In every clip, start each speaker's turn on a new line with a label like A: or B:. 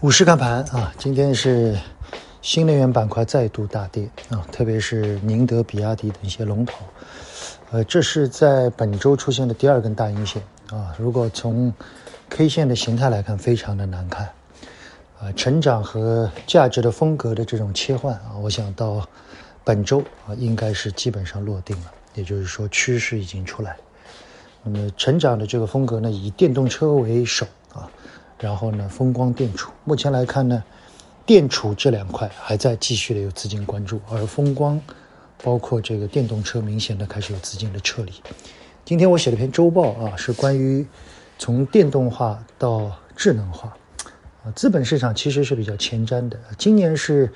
A: 午市看盘啊，今天是新能源板块再度大跌啊，特别是宁德、比亚迪等一些龙头，呃，这是在本周出现的第二根大阴线啊。如果从 K 线的形态来看，非常的难看啊。成长和价值的风格的这种切换啊，我想到本周啊，应该是基本上落定了，也就是说趋势已经出来。那么成长的这个风格呢，以电动车为首。然后呢，风光电储，目前来看呢，电储这两块还在继续的有资金关注，而风光，包括这个电动车，明显的开始有资金的撤离。今天我写了篇周报啊，是关于从电动化到智能化，啊，资本市场其实是比较前瞻的。今年是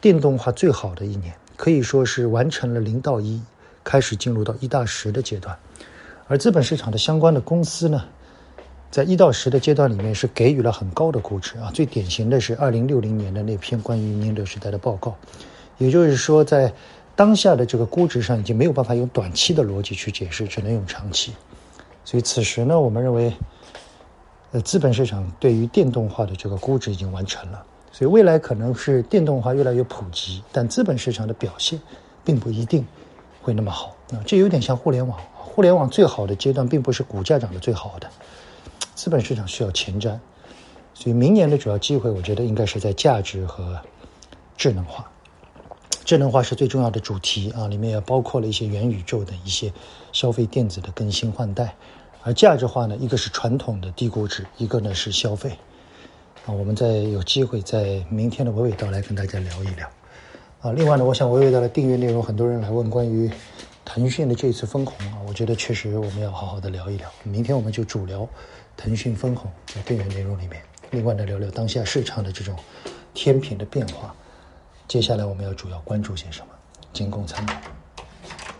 A: 电动化最好的一年，可以说是完成了零到一，开始进入到一到十的阶段，而资本市场的相关的公司呢？在一到十的阶段里面是给予了很高的估值啊，最典型的是二零六零年的那篇关于宁德时代的报告，也就是说，在当下的这个估值上已经没有办法用短期的逻辑去解释，只能用长期。所以此时呢，我们认为，呃，资本市场对于电动化的这个估值已经完成了，所以未来可能是电动化越来越普及，但资本市场的表现并不一定会那么好啊。这有点像互联网，互联网最好的阶段并不是股价涨得最好的。资本市场需要前瞻，所以明年的主要机会，我觉得应该是在价值和智能化。智能化是最重要的主题啊，里面也包括了一些元宇宙的一些消费电子的更新换代。而价值化呢，一个是传统的低估值，一个呢是消费。啊，我们在有机会在明天的娓娓道来跟大家聊一聊。啊，另外呢，我想娓娓道来订阅内容，很多人来问关于腾讯的这次分红啊，我觉得确实我们要好好的聊一聊。明天我们就主聊。腾讯分红在订阅内容里面，另外呢聊聊当下市场的这种天平的变化。接下来我们要主要关注些什么？仅供参考。